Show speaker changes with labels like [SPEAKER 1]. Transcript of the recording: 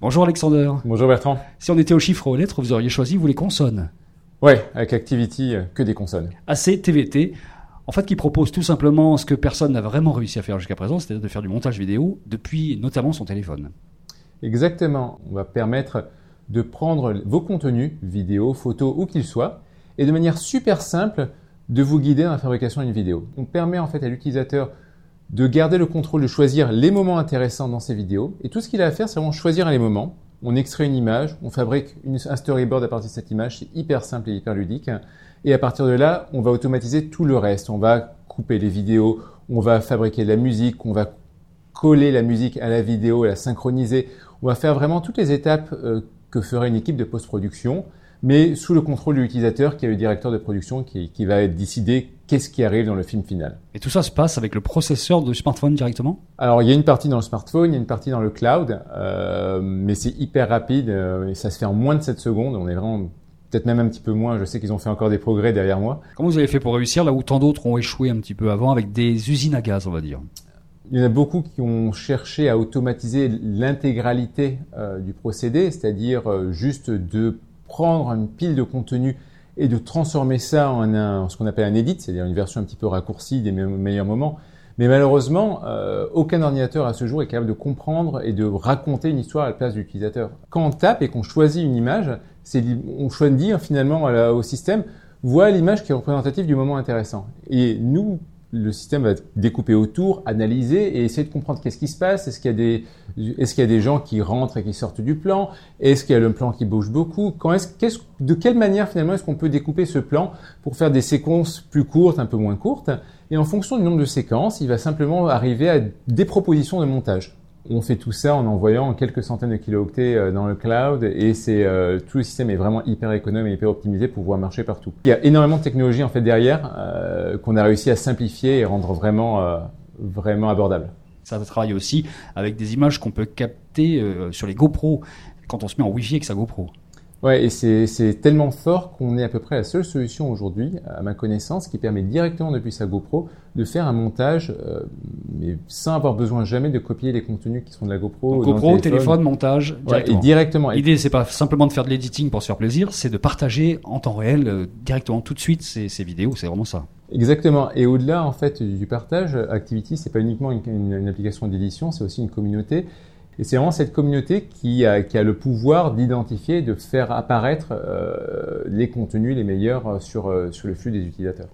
[SPEAKER 1] Bonjour Alexander.
[SPEAKER 2] Bonjour Bertrand.
[SPEAKER 1] Si on était au chiffre aux lettres, vous auriez choisi vous les consonnes.
[SPEAKER 2] Ouais, avec Activity, euh, que des consonnes.
[SPEAKER 1] ACTVT, en fait, qui propose tout simplement ce que personne n'a vraiment réussi à faire jusqu'à présent, c'est-à-dire de faire du montage vidéo depuis notamment son téléphone.
[SPEAKER 2] Exactement. On va permettre de prendre vos contenus, vidéo, photos, où qu'ils soient, et de manière super simple, de vous guider dans la fabrication d'une vidéo. On permet en fait à l'utilisateur de garder le contrôle, de choisir les moments intéressants dans ses vidéos. Et tout ce qu'il a à faire, c'est vraiment choisir les moments. On extrait une image, on fabrique un storyboard à partir de cette image, c'est hyper simple et hyper ludique. Et à partir de là, on va automatiser tout le reste. On va couper les vidéos, on va fabriquer de la musique, on va coller la musique à la vidéo, la synchroniser. On va faire vraiment toutes les étapes euh, que ferait une équipe de post-production mais sous le contrôle de l'utilisateur qui est le directeur de production qui, qui va décider qu'est-ce qui arrive dans le film final.
[SPEAKER 1] Et tout ça se passe avec le processeur du smartphone directement?
[SPEAKER 2] Alors il y a une partie dans le smartphone, il y a une partie dans le cloud, euh, mais c'est hyper rapide euh, et ça se fait en moins de 7 secondes. On est vraiment peut-être même un petit peu moins. Je sais qu'ils ont fait encore des progrès derrière moi.
[SPEAKER 1] Comment vous avez fait pour réussir là où tant d'autres ont échoué un petit peu avant avec des usines à gaz, on va dire?
[SPEAKER 2] Il y en a beaucoup qui ont cherché à automatiser l'intégralité euh, du procédé, c'est-à-dire juste de prendre une pile de contenu et de transformer ça en ce qu'on appelle un edit, c'est-à-dire une version un petit peu raccourcie des meilleurs moments. Mais malheureusement, euh, aucun ordinateur à ce jour est capable de comprendre et de raconter une histoire à la place de l'utilisateur. Quand on tape et qu'on choisit une image, on choisit finalement au système, voilà l'image qui est représentative du moment intéressant. Et nous, le système va découper autour, analyser et essayer de comprendre qu'est-ce qui se passe. Est-ce qu'il y a des, gens qui rentrent et qui sortent du plan? Est-ce qu'il y a le plan qui bouge beaucoup? De quelle manière finalement est-ce qu'on peut découper ce plan pour faire des séquences plus courtes, un peu moins courtes? Et en fonction du nombre de séquences, il va simplement arriver à des propositions de montage. On fait tout ça en envoyant quelques centaines de kilooctets euh, dans le cloud et euh, tout le système est vraiment hyper économe et hyper optimisé pour pouvoir marcher partout. Il y a énormément de technologies en fait derrière euh, qu'on a réussi à simplifier et rendre vraiment vraiment abordable.
[SPEAKER 1] Ça travaille aussi avec des images qu'on peut capter sur les GoPro quand on se met en Wi-Fi avec sa GoPro.
[SPEAKER 2] Ouais, et c'est tellement fort qu'on est à peu près la seule solution aujourd'hui, à ma connaissance, qui permet directement depuis sa GoPro de faire un montage, euh, mais sans avoir besoin jamais de copier les contenus qui sont de la GoPro.
[SPEAKER 1] GoPro, téléphone. montage, directement.
[SPEAKER 2] et directement.
[SPEAKER 1] L'idée, c'est pas simplement de faire de l'editing pour se faire plaisir, c'est de partager en temps réel, euh, directement, tout de suite, ces, ces vidéos. C'est vraiment ça.
[SPEAKER 2] Exactement. Et au-delà, en fait, du partage, Activity, c'est pas uniquement une, une, application d'édition, c'est aussi une communauté. Et c'est vraiment cette communauté qui a, le pouvoir d'identifier, de faire apparaître euh, les contenus les meilleurs sur, euh, sur le flux des utilisateurs.